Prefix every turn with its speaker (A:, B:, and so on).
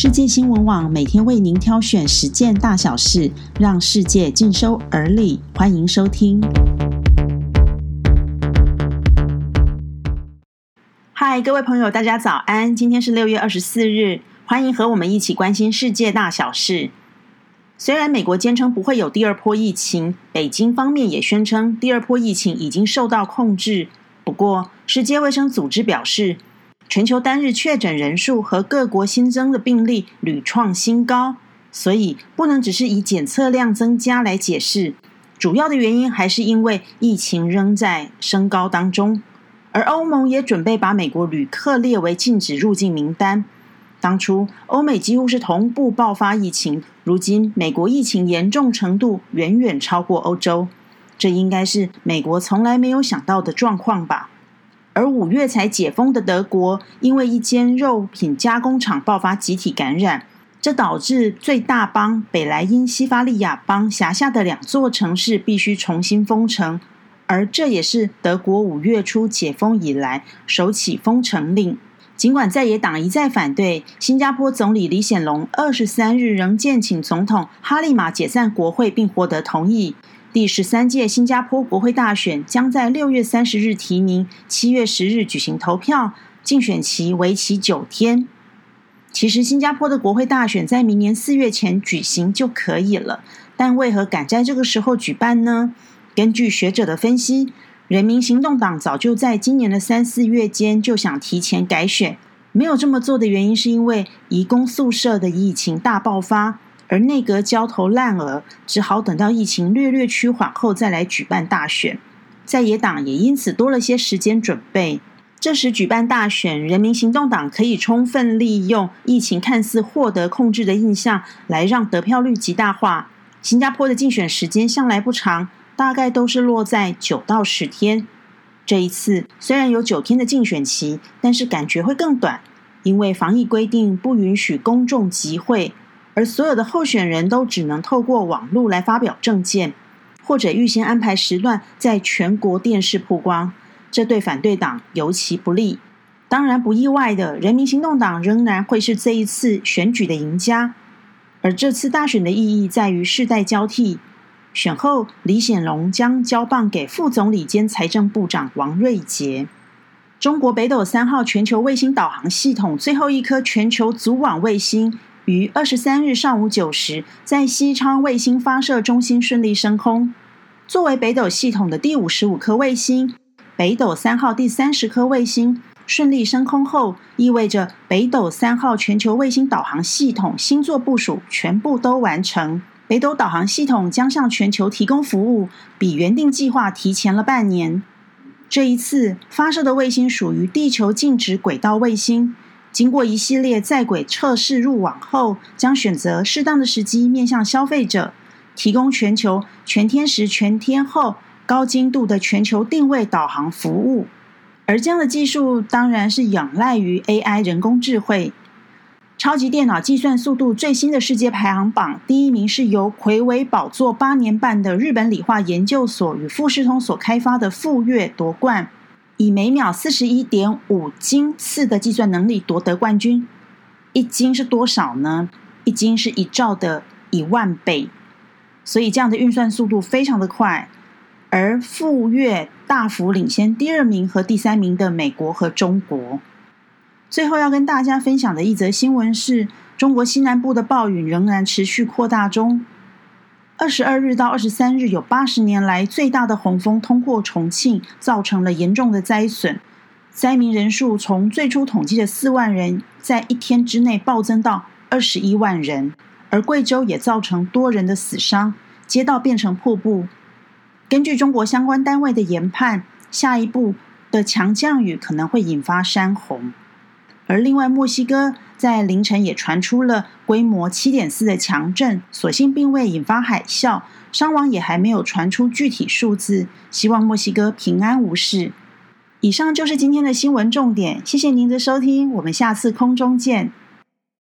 A: 世界新闻网每天为您挑选十件大小事，让世界尽收耳里。欢迎收听。嗨，各位朋友，大家早安！今天是六月二十四日，欢迎和我们一起关心世界大小事。虽然美国坚称不会有第二波疫情，北京方面也宣称第二波疫情已经受到控制。不过，世界卫生组织表示。全球单日确诊人数和各国新增的病例屡创新高，所以不能只是以检测量增加来解释。主要的原因还是因为疫情仍在升高当中，而欧盟也准备把美国旅客列为禁止入境名单。当初欧美几乎是同步爆发疫情，如今美国疫情严重程度远远超过欧洲，这应该是美国从来没有想到的状况吧。而五月才解封的德国，因为一间肉品加工厂爆发集体感染，这导致最大邦北莱茵西法利亚邦辖下的两座城市必须重新封城，而这也是德国五月初解封以来首起封城令。尽管在野党一再反对，新加坡总理李显龙二十三日仍建请总统哈利马解散国会，并获得同意。第十三届新加坡国会大选将在六月三十日提名，七月十日举行投票，竞选期为期九天。其实，新加坡的国会大选在明年四月前举行就可以了，但为何赶在这个时候举办呢？根据学者的分析，人民行动党早就在今年的三四月间就想提前改选，没有这么做的原因是因为移工宿舍的疫情大爆发。而内阁焦头烂额，只好等到疫情略略趋缓后再来举办大选。在野党也因此多了些时间准备。这时举办大选，人民行动党可以充分利用疫情看似获得控制的印象，来让得票率极大化。新加坡的竞选时间向来不长，大概都是落在九到十天。这一次虽然有九天的竞选期，但是感觉会更短，因为防疫规定不允许公众集会。而所有的候选人都只能透过网络来发表政见，或者预先安排时段在全国电视曝光，这对反对党尤其不利。当然，不意外的，人民行动党仍然会是这一次选举的赢家。而这次大选的意义在于世代交替，选后李显龙将交棒给副总理兼财政部长王瑞杰。中国北斗三号全球卫星导航系统最后一颗全球组网卫星。于二十三日上午九时，在西昌卫星发射中心顺利升空。作为北斗系统的第五十五颗卫星，北斗三号第三十颗卫星顺利升空后，意味着北斗三号全球卫星导航系统星座部署全部都完成。北斗导航系统将向全球提供服务，比原定计划提前了半年。这一次发射的卫星属于地球静止轨道卫星。经过一系列在轨测试入网后，将选择适当的时机面向消费者，提供全球全天时、全天候、高精度的全球定位导航服务。而这样的技术当然是仰赖于 AI 人工智慧。超级电脑计算速度最新的世界排行榜，第一名是由魁伟宝座八年半的日本理化研究所与富士通所开发的富岳夺冠。以每秒四十一点五斤次的计算能力夺得冠军，一斤是多少呢？一斤是一兆的一万倍，所以这样的运算速度非常的快。而富越大幅领先第二名和第三名的美国和中国。最后要跟大家分享的一则新闻是，中国西南部的暴雨仍然持续扩大中。二十二日到二十三日，有八十年来最大的洪峰通过重庆，造成了严重的灾损。灾民人数从最初统计的四万人，在一天之内暴增到二十一万人。而贵州也造成多人的死伤，街道变成瀑布。根据中国相关单位的研判，下一步的强降雨可能会引发山洪。而另外，墨西哥。在凌晨也传出了规模七点四的强震，所幸并未引发海啸，伤亡也还没有传出具体数字。希望墨西哥平安无事。以上就是今天的新闻重点，谢谢您的收听，我们下次空中见。